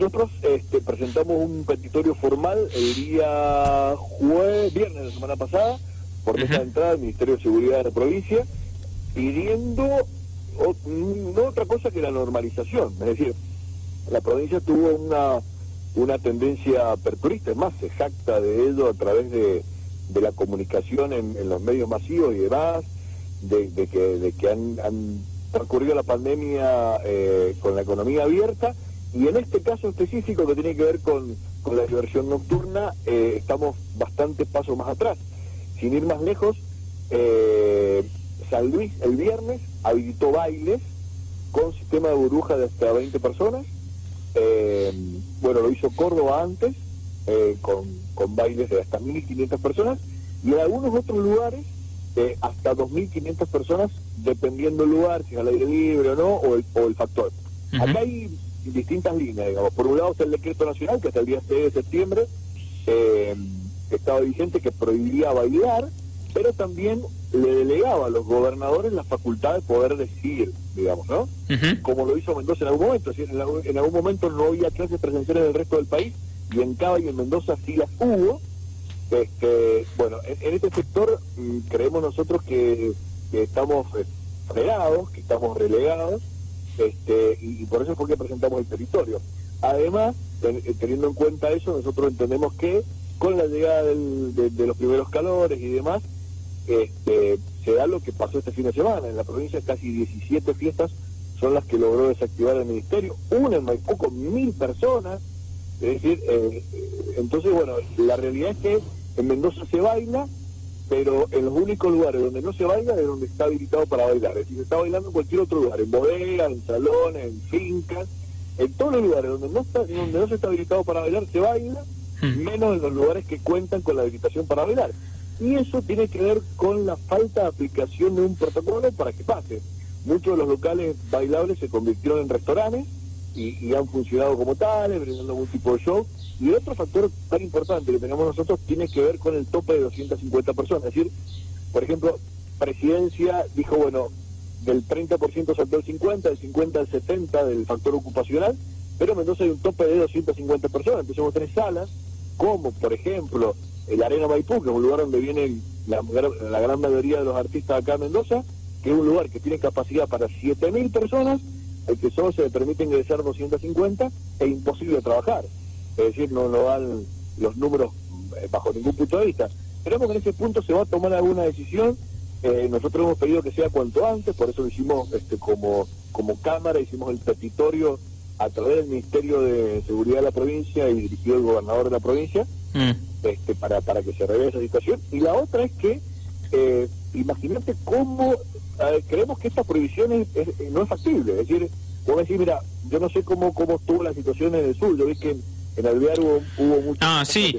Nosotros este, presentamos un petitorio formal el día jueves, viernes de la semana pasada, por mesa de entrada del Ministerio de Seguridad de la provincia, pidiendo no otra cosa que la normalización. Es decir, la provincia tuvo una, una tendencia aperturista, es más, se jacta de ello a través de, de la comunicación en, los medios masivos y demás, de, que, de que han, han transcurrido la pandemia eh, con la economía abierta, y en este caso específico que tiene que ver con, con la diversión nocturna, eh, estamos bastante pasos más atrás. Sin ir más lejos, eh, San Luis el viernes habilitó bailes con sistema de burbuja de hasta 20 personas. Eh, bueno, lo hizo Córdoba antes, eh, con, con bailes de hasta 1.500 personas, y en algunos otros lugares eh, hasta 2.500 personas, dependiendo del lugar, si es al aire libre o no, o el, o el factor. Acá hay distintas líneas, digamos. Por un lado está el decreto nacional, que hasta el día 6 de septiembre estaba vigente, que prohibía bailar, pero también le delegaba a los gobernadores la facultad de poder decidir, digamos, ¿no? Como lo hizo Mendoza en algún momento. En, en, algún momento no había clases presenciales del resto del país y en Cava y en Mendoza sí las hubo. Este, bueno, en, este sector mm, creemos nosotros que, estamos eh, fregados, que estamos relegados, este, y, por eso es porque presentamos el territorio. Además, eh, teniendo en cuenta eso, nosotros entendemos que con la llegada de los primeros calores y demás, este, se da lo que pasó este fin de semana. En la provincia casi 17 fiestas son las que logró desactivar el ministerio. Una en Maipú con mil personas. Es decir, eh, entonces, bueno, la realidad es que en Mendoza se baila, pero en los únicos lugares donde no se baila es donde está habilitado para bailar. Es decir, se está bailando en cualquier otro lugar, en bodegas, en salones, en fincas. En todos los lugares donde no, está, donde no se está habilitado para bailar, se baila, hmm. menos en los lugares que cuentan con la habilitación para bailar. Y eso tiene que ver con la falta de aplicación de un protocolo para que pase. Muchos de los locales bailables se convirtieron en restaurantes y, han funcionado como tales, brindando algún tipo de show. Y otro factor tan importante que tenemos nosotros tiene que ver con el tope de 250 personas. Es decir, por ejemplo, Presidencia dijo, bueno, del 30% saltó el 50, del 50 al 70 del factor ocupacional, pero Mendoza hay un tope de 250 personas. Entonces vos tenés salas, como por ejemplo el Arena Maipú, que es un lugar donde vienen la, gran mayoría de los artistas acá en Mendoza, que es un lugar que tiene capacidad para 7.000 personas, el que solo se le permite ingresar 250, e imposible trabajar. Es decir, no, no dan los números eh, bajo ningún punto de vista. Esperemos que en ese punto se va a tomar alguna decisión. Eh, nosotros hemos pedido que sea cuanto antes, por eso lo hicimos este, como, como Cámara, hicimos el petitorio a través del Ministerio de Seguridad de la provincia y dirigido al gobernador de la provincia, mm. este, para, para que se revele esa situación. Y la otra es que, eh, imagínate cómo, creemos que esta prohibición es, no es factible. Es decir, vos decir, mira, yo no sé cómo, cómo estuvo la situación en el sur, yo vi que en, Alvear hubo, hubo muchas ah, sí.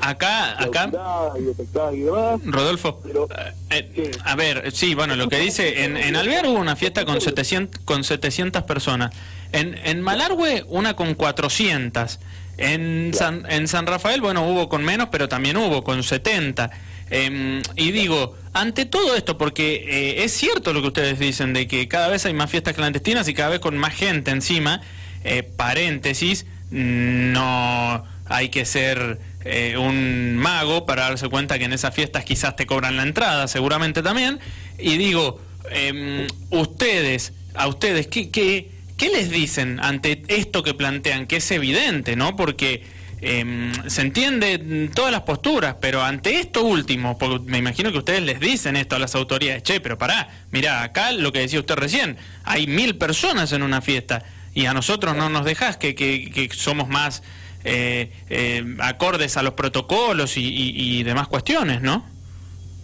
acá, acá, Rodolfo, eh, eh, a ver, sí, bueno, lo que dice, en, en Alvear hubo una fiesta con 700, con 700 personas. En, en Malargüe, una con 400. En San, en San Rafael, bueno, hubo con menos, pero también hubo con 70. Em, y digo, ante todo esto, porque eh, es cierto lo que ustedes dicen, de que cada vez hay más fiestas clandestinas y cada vez con más gente encima, eh, paréntesis, no hay que ser eh, un mago para darse cuenta que en esas fiestas quizás te cobran la entrada, seguramente también. Y digo, em, ustedes, a ustedes, ¿qué, qué ¿Qué les dicen ante esto que plantean? Que es evidente, ¿no? Porque em, se entiende todas las posturas, pero ante esto último, porque me imagino que ustedes les dicen esto a las autoridades, che, pero pará, mira, acá lo que decía usted recién, hay mil personas en una fiesta y a nosotros no nos dejas que, que, somos más eh, eh, acordes a los protocolos y, demás cuestiones, ¿no?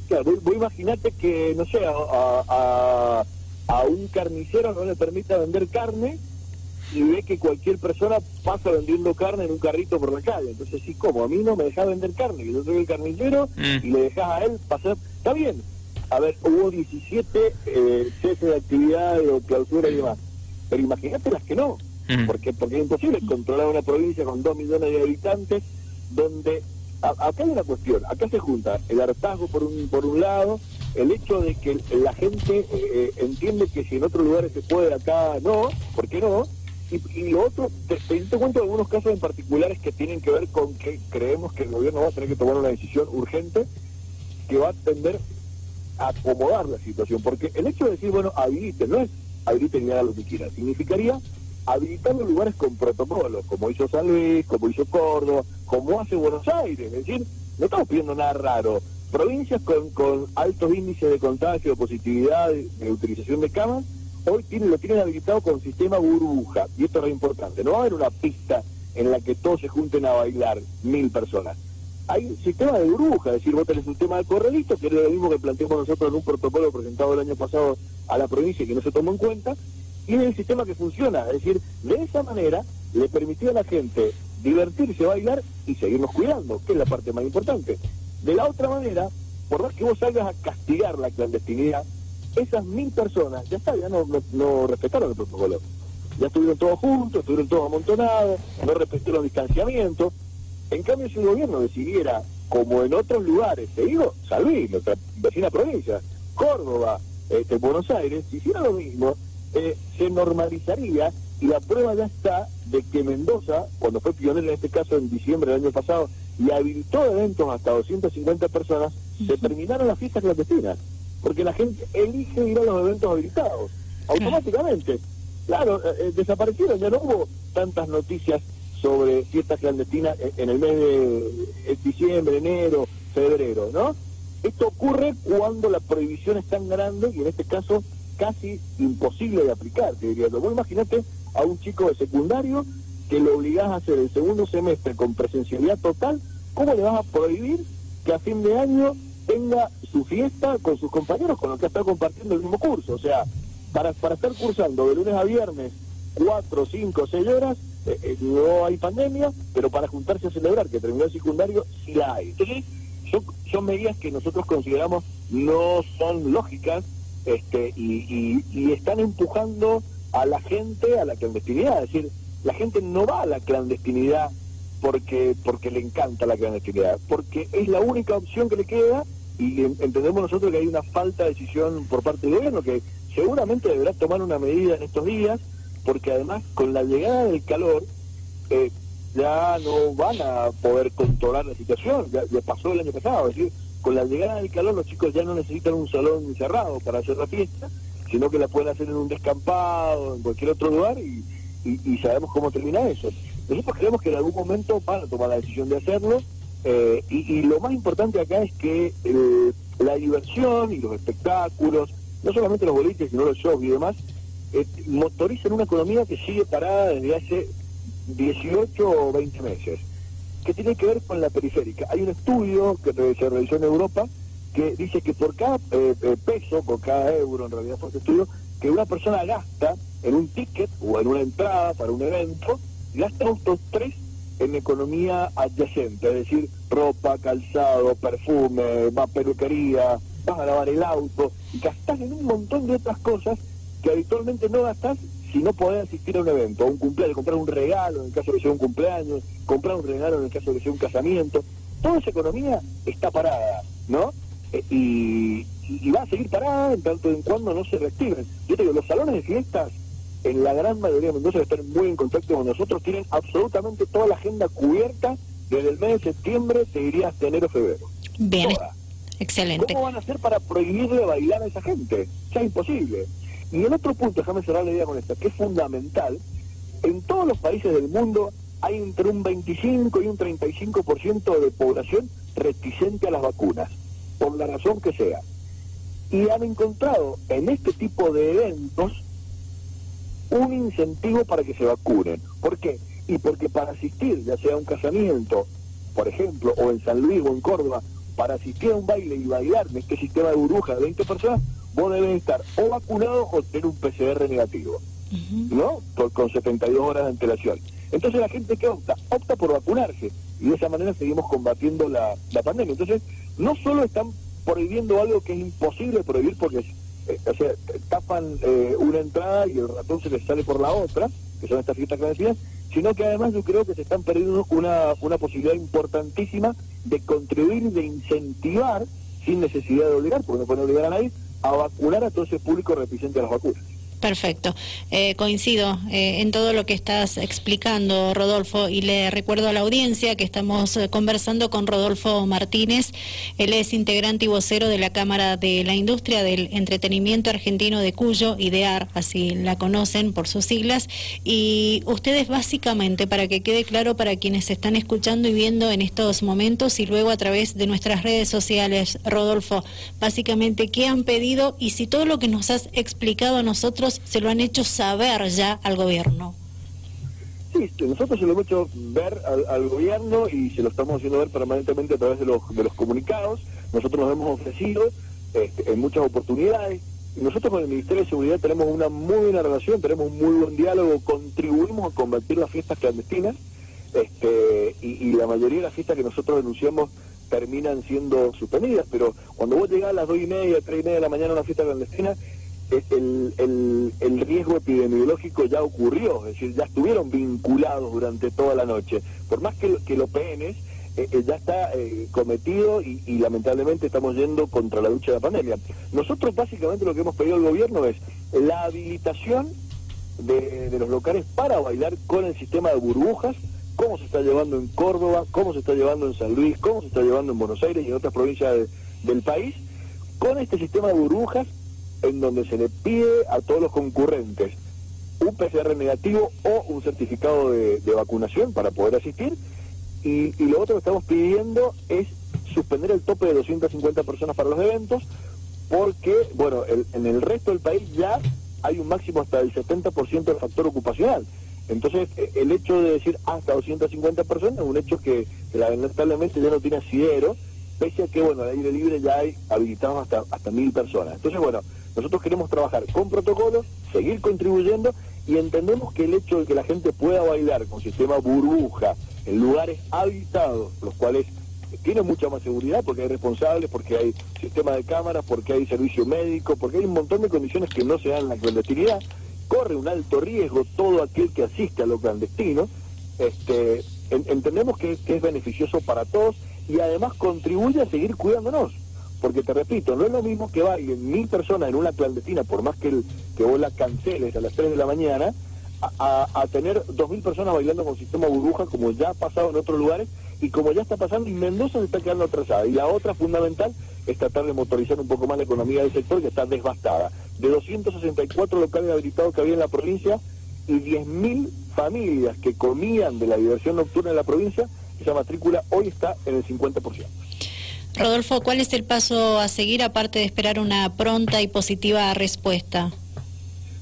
Claro, vos, imaginate que, no sé, a a un carnicero no le permita vender carne y ve que cualquier persona pasa vendiendo carne en un carrito por la calle. Entonces, sí, como a mí no me deja vender carne, que yo soy el carnicero mm. y le dejas a él pasar. Está bien. A ver, hubo 17 eh, de actividad o clausura y demás. Pero imagínate las que no. Mm. Porque, porque es imposible controlar una provincia con 2 millones de habitantes donde acá hay una cuestión, acá se junta el hartazgo por un, por un lado, el hecho de que la gente eh, eh, entiende que si en otros lugares se puede, acá no, ¿por qué no? Y, lo otro, te, te, cuento algunos casos en particulares que tienen que ver con que creemos que el gobierno va a tener que tomar una decisión urgente que va a tender a acomodar la situación. Porque el hecho de decir, bueno, habiliten, no es habiliten y hagan lo que quieran, significaría habilitar lugares con protocolos, como hizo San Luis, como hizo Córdoba, como hace Buenos Aires. Es decir, no estamos pidiendo nada raro. Provincias con, con altos índices de contagio, de positividad, de, utilización de camas, hoy tienen, lo tienen habilitado con sistema burbuja. Y esto es importante. No va a haber una pista en la que todos se junten a bailar mil personas. Hay un sistema de burbuja, es decir, vos tenés un tema de corralito, que es lo mismo que planteamos nosotros en un protocolo presentado el año pasado a la provincia que no se tomó en cuenta, y es el sistema que funciona. Es decir, de esa manera le permitió a la gente divertirse, bailar y seguirnos cuidando, que es la parte más importante. De la otra manera, por más que vos salgas a castigar la clandestinidad, esas mil personas, ya está, ya no, no, respetaron el protocolo. Ya estuvieron todos juntos, estuvieron todos amontonados, no respetaron el distanciamiento. En cambio, si el gobierno decidiera, como en otros lugares, te digo, San nuestra vecina provincia, Córdoba, este, Buenos Aires, si hiciera lo mismo, eh, se normalizaría y la prueba ya está de que Mendoza, cuando fue pionero en este caso en diciembre del año pasado, y habilitó eventos hasta 250 personas, se terminaron las fiestas clandestinas, porque la gente elige ir a los eventos habilitados, automáticamente. Claro, eh, eh, desaparecieron, ya no hubo tantas noticias sobre fiestas clandestinas en el mes de diciembre, enero, febrero, ¿no? Esto ocurre cuando la prohibición es tan grande y en este caso casi imposible de aplicar, te diría. Vos imaginate a un chico de secundario que lo obligás a hacer el segundo semestre con presencialidad total, ¿cómo le vas a prohibir que a fin de año tenga su fiesta con sus compañeros con los que está compartiendo el mismo curso? O sea, para, para estar cursando de lunes a viernes cuatro, cinco, seis horas, eh, eh, no hay pandemia, pero para juntarse a celebrar que terminó el secundario, sí la hay. Entonces, son, medidas que nosotros consideramos no son lógicas, este, y, están empujando a la gente a la clandestinidad. Es decir, la gente no va a la clandestinidad porque, porque le encanta la clandestinidad, porque es la única opción que le queda y entendemos nosotros que hay una falta de decisión por parte del gobierno que seguramente deberá tomar una medida en estos días, porque además con la llegada del calor eh, ya no van a poder controlar la situación, ya, pasó el año pasado, es decir, con la llegada del calor los chicos ya no necesitan un salón cerrado para hacer la fiesta, sino que la pueden hacer en un descampado, en cualquier otro lugar y, sabemos cómo termina eso. Nosotros creemos que en algún momento van a tomar la decisión de hacerlo eh, y, lo más importante acá es que eh, la diversión y los espectáculos, no solamente los boliches, sino los shows y demás, eh, motorizan una economía que sigue parada desde hace 18 o 20 meses que tiene que ver con la periférica. Hay un estudio que se realizó en Europa que dice que por cada eh, eh, peso, por cada euro, en realidad fue este estudio, que una persona gasta en un ticket o en una entrada para un evento, gasta estos tres en economía adyacente, es decir, ropa, calzado, perfume, va peluquería, vas a lavar el auto, y en un montón de otras cosas que habitualmente no gastás si no podés asistir a un evento, a un cumpleaños, comprar un regalo en el caso de que sea un cumpleaños, comprar un regalo en el caso de que sea un casamiento, toda esa economía está parada, ¿no? Eh, y, va a seguir parada en tanto en cuando no se reactiven. Yo te digo, los salones de fiestas, en la gran mayoría de Mendoza, que están muy en contacto con nosotros, tienen absolutamente toda la agenda cubierta desde el mes de septiembre, se iría hasta enero febrero. Bien, excelente. ¿Cómo van a hacer para prohibirle bailar a esa gente? Ya es imposible. Y el otro punto, déjame cerrar la idea con esta, que es fundamental, en todos los países del mundo hay entre un 25 y un 35% de población reticente a las vacunas, por la razón que sea. Y han encontrado en este tipo de eventos un incentivo para que se vacunen. ¿Por qué? Y porque para asistir, ya sea a un casamiento, por ejemplo, o en San Luis o en Córdoba, para asistir a un baile y bailar en este sistema de burbuja de 20 personas, vos debes estar o vacunado o tener un PCR negativo, ¿no? con 72 horas de antelación. Entonces la gente que opta, opta por vacunarse y de esa manera seguimos combatiendo la, pandemia. Entonces, no solo están prohibiendo algo que es imposible prohibir porque eh, o sea, tapan eh, una entrada y el ratón se les sale por la otra, que son estas fiestas clandestinas, sino que además yo creo que se están perdiendo una, una posibilidad importantísima de contribuir, de incentivar, sin necesidad de obligar, porque no pueden obligar a nadie, a vacunar a todo ese público reticente a las vacunas. Perfecto. Eh, coincido eh, en todo lo que estás explicando, Rodolfo, y le recuerdo a la audiencia que estamos eh, conversando con Rodolfo Martínez. Él es integrante y vocero de la Cámara de la Industria del Entretenimiento Argentino de Cuyo, IDEAR, así la conocen por sus siglas. Y ustedes básicamente, para que quede claro para quienes están escuchando y viendo en estos momentos y luego a través de nuestras redes sociales, Rodolfo, básicamente, ¿qué han pedido? Y si todo lo que nos has explicado a nosotros se lo han hecho saber ya al gobierno. Sí, nosotros se lo hemos hecho ver al, gobierno y se lo estamos haciendo ver permanentemente a través de los, de los comunicados. Nosotros nos hemos ofrecido este, en muchas oportunidades. Nosotros con el Ministerio de Seguridad tenemos una muy buena relación, tenemos un muy buen diálogo, contribuimos a combatir las fiestas clandestinas este, y, y la mayoría de las fiestas que nosotros denunciamos terminan siendo suspendidas, pero cuando vos llegás a las dos y media, tres y media de la mañana a una fiesta clandestina, el, el, riesgo epidemiológico ya ocurrió, es decir, ya estuvieron vinculados durante toda la noche. Por más que, que lo penes, eh, eh, ya está eh, cometido y, lamentablemente estamos yendo contra la lucha de la pandemia. Nosotros básicamente lo que hemos pedido al gobierno es la habilitación de, los locales para bailar con el sistema de burbujas, cómo se está llevando en Córdoba, cómo se está llevando en San Luis, cómo se está llevando en Buenos Aires y en otras provincias del país, con este sistema de burbujas en donde se le pide a todos los concurrentes un PCR negativo o un certificado de, vacunación para poder asistir. Y, lo otro que estamos pidiendo es suspender el tope de 250 personas para los eventos, porque, bueno, en el resto del país ya hay un máximo hasta el 70% del factor ocupacional. Entonces, e, el hecho de decir hasta 250 personas es un hecho que, lamentablemente ya no tiene asidero, pese a que, bueno, al aire libre ya hay habilitados hasta, hasta mil personas. Entonces, bueno, nosotros queremos trabajar con protocolos, seguir contribuyendo y entendemos que el hecho de que la gente pueda bailar con sistema burbuja en lugares habitados, los cuales tienen mucha más seguridad porque hay responsables, porque hay sistema de cámaras, porque hay servicio médico, porque hay un montón de condiciones que no se dan en la clandestinidad, corre un alto riesgo todo aquel que asiste a lo clandestino, este, entendemos que es beneficioso para todos y además contribuye a seguir cuidándonos. Porque te repito, no es lo mismo que bailen mil personas en una clandestina, por más que, el, que vos la canceles a las 3 de la mañana, a, tener dos mil personas bailando con sistema burbuja, como ya ha pasado en otros lugares, y como ya está pasando, y Mendoza se está quedando atrasada. Y la otra fundamental es tratar de motorizar un poco más la economía del sector, que está devastada. De 264 locales habilitados que había en la provincia, y 10.000 familias que comían de la diversión nocturna en la provincia, esa matrícula hoy está en el 50%. Rodolfo, ¿cuál es el paso a seguir aparte de esperar una pronta y positiva respuesta?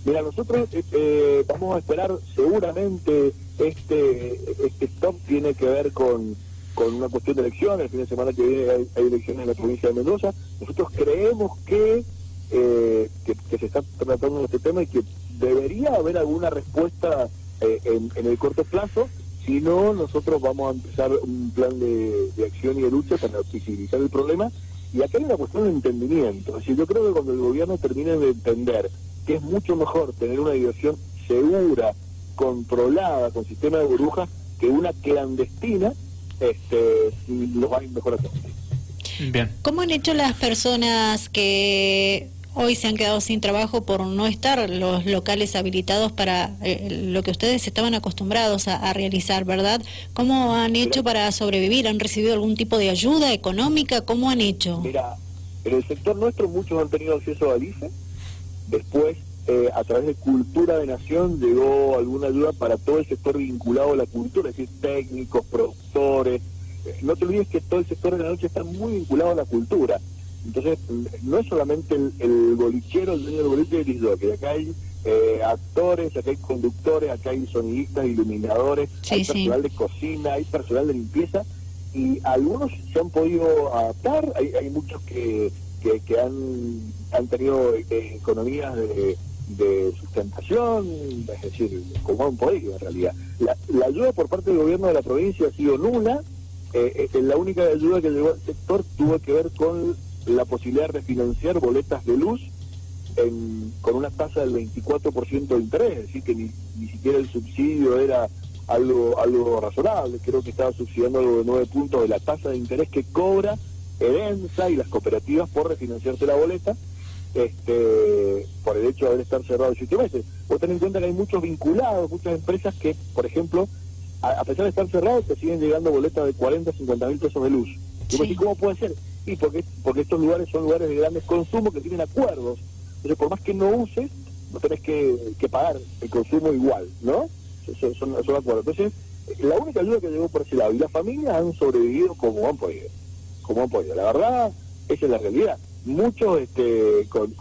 Mira, nosotros eh, eh, vamos a esperar seguramente este, este stop tiene que ver con, con una cuestión de elecciones, el fin de semana que viene hay, elecciones en la provincia de Mendoza. Nosotros creemos que, eh, que, se está tratando este tema y que debería haber alguna respuesta en, en el corto plazo si no, nosotros vamos a empezar un plan de, acción y de lucha para visibilizar el problema. Y acá hay una cuestión de entendimiento. Es yo creo que cuando el gobierno termine de entender que es mucho mejor tener una diversión segura, controlada, con sistema de burbujas, que una clandestina, este, lo va a ir mejor a todos. Bien. ¿Cómo han hecho las personas que hoy se han quedado sin trabajo por no estar los locales habilitados para eh, lo que ustedes estaban acostumbrados a, realizar, ¿verdad? ¿Cómo han hecho para sobrevivir? ¿Han recibido algún tipo de ayuda económica? ¿Cómo han hecho? Mira, en el sector nuestro muchos han tenido acceso a ICE, después eh, a través de Cultura de Nación llegó alguna ayuda para todo el sector vinculado a la cultura, es decir, técnicos, productores. Eh, no te olvides que todo el sector de la noche está muy vinculado a la cultura entonces, no es solamente el, el bolichero, el dueño del boliche de que acá hay eh, actores, acá hay conductores, acá hay sonidistas, iluminadores, hay personal de cocina, hay personal de limpieza, y algunos se han podido adaptar, hay, hay muchos que, que, han, han tenido eh, economías de, sustentación, es decir, como han podido en realidad. La, la ayuda por parte del gobierno de la provincia ha sido nula, eh, la única ayuda que llegó al sector tuvo que ver con la posibilidad de refinanciar boletas de luz con una tasa del 24% de interés, es decir, que ni, ni siquiera el subsidio era algo algo razonable, creo que estaba subsidiando algo de 9 puntos de la tasa de interés que cobra EDENSA y las cooperativas por refinanciarse la boleta. este, por el hecho de haber estar cerrado siete meses. Vos ten en cuenta que hay muchos vinculados, muchas empresas que, por ejemplo, a, pesar de estar cerrados, te siguen llegando boletas de 40, 50 mil pesos de luz. Y vos ¿cómo puede ser? Y porque, porque estos lugares son lugares de grandes consumos que tienen acuerdos. Entonces, por más que no uses, no tenés que, que pagar el consumo igual, ¿no? Son, son, acuerdos. Entonces, la única ayuda que llegó por ese lado. Y las familias han sobrevivido como han podido. Como han podido. La verdad, esa es la realidad. Muchos este, con,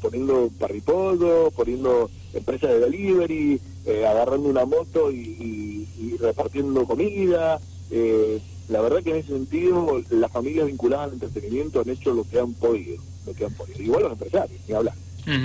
poniendo parripollo, poniendo empresas de delivery, eh, agarrando una moto y, repartiendo comida. Eh, la verdad que en ese sentido las familias vinculadas al entretenimiento han hecho lo que han podido, lo que han podido. Igual los empresarios, ni hablar.